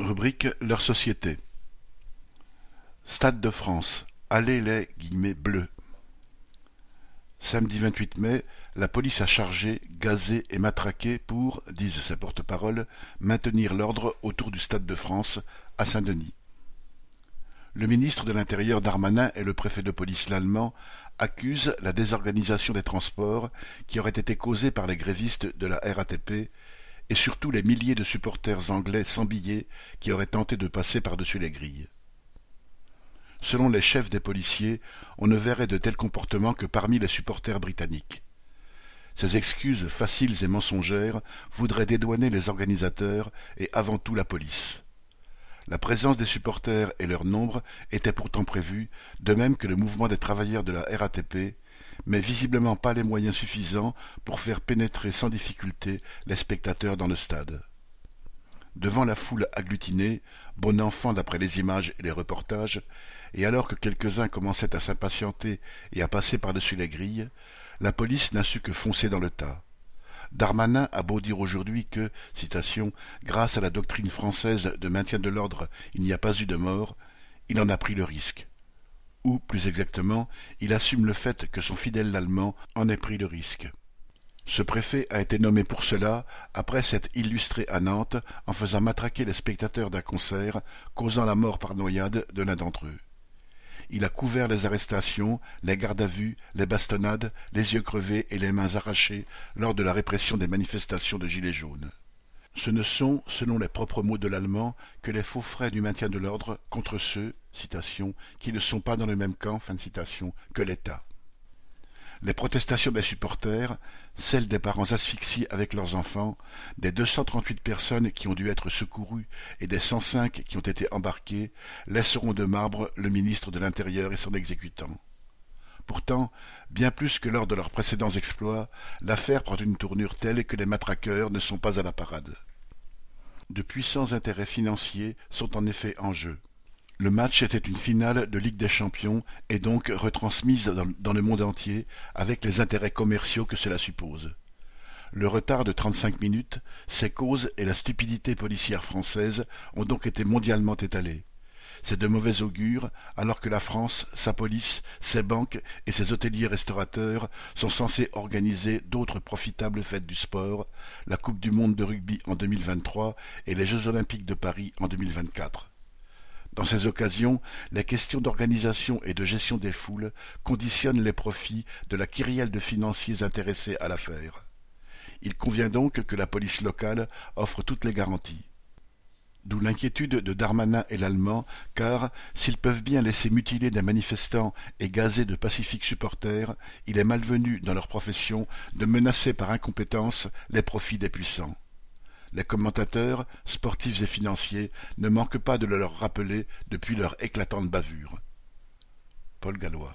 Rubrique Leur société. Stade de France. Allez les bleus. Samedi 28 mai, la police a chargé, gazé et matraqué pour, disent ses porte-paroles, maintenir l'ordre autour du Stade de France, à Saint-Denis. Le ministre de l'Intérieur Darmanin et le préfet de police l'allemand accusent la désorganisation des transports qui aurait été causée par les grévistes de la RATP et surtout les milliers de supporters anglais sans billets qui auraient tenté de passer par-dessus les grilles. Selon les chefs des policiers, on ne verrait de tels comportements que parmi les supporters britanniques. Ces excuses faciles et mensongères voudraient dédouaner les organisateurs et avant tout la police. La présence des supporters et leur nombre étaient pourtant prévus, de même que le mouvement des travailleurs de la RATP, mais visiblement pas les moyens suffisants pour faire pénétrer sans difficulté les spectateurs dans le stade. Devant la foule agglutinée, bon enfant d'après les images et les reportages, et alors que quelques-uns commençaient à s'impatienter et à passer par-dessus les grilles, la police n'a su que foncer dans le tas. Darmanin a beau dire aujourd'hui que, citation, grâce à la doctrine française de maintien de l'ordre, il n'y a pas eu de mort, il en a pris le risque ou, plus exactement, il assume le fait que son fidèle allemand en ait pris le risque. Ce préfet a été nommé pour cela, après s'être illustré à Nantes en faisant matraquer les spectateurs d'un concert, causant la mort par noyade de l'un d'entre eux. Il a couvert les arrestations, les gardes à vue, les bastonnades, les yeux crevés et les mains arrachées lors de la répression des manifestations de Gilets jaunes. Ce ne sont, selon les propres mots de l'allemand, que les faux frais du maintien de l'ordre contre ceux, qui ne sont pas dans le même camp, que l'État. Les protestations des supporters, celles des parents asphyxiés avec leurs enfants, des 238 personnes qui ont dû être secourues et des 105 qui ont été embarquées, laisseront de marbre le ministre de l'Intérieur et son exécutant. Pourtant, bien plus que lors de leurs précédents exploits, l'affaire prend une tournure telle que les matraqueurs ne sont pas à la parade. De puissants intérêts financiers sont en effet en jeu. Le match était une finale de Ligue des champions et donc retransmise dans, le monde entier avec les intérêts commerciaux que cela suppose. Le retard de trente-cinq minutes, ses causes et la stupidité policière française ont donc été mondialement étalés. C'est de mauvais augure, alors que la France, sa police, ses banques et ses hôteliers restaurateurs sont censés organiser d'autres profitables fêtes du sport, la Coupe du monde de rugby en 2023 et les Jeux olympiques de Paris en 2024. Dans ces occasions, les questions d'organisation et de gestion des foules conditionnent les profits de la kyrielle de financiers intéressés à l'affaire. Il convient donc que la police locale offre toutes les garanties. D'où l'inquiétude de Darmanin et l'Allemand, car, s'ils peuvent bien laisser mutiler des manifestants et gazer de pacifiques supporters, il est malvenu dans leur profession de menacer par incompétence les profits des puissants. Les commentateurs, sportifs et financiers, ne manquent pas de le leur rappeler depuis leur éclatante bavure. Paul Gallois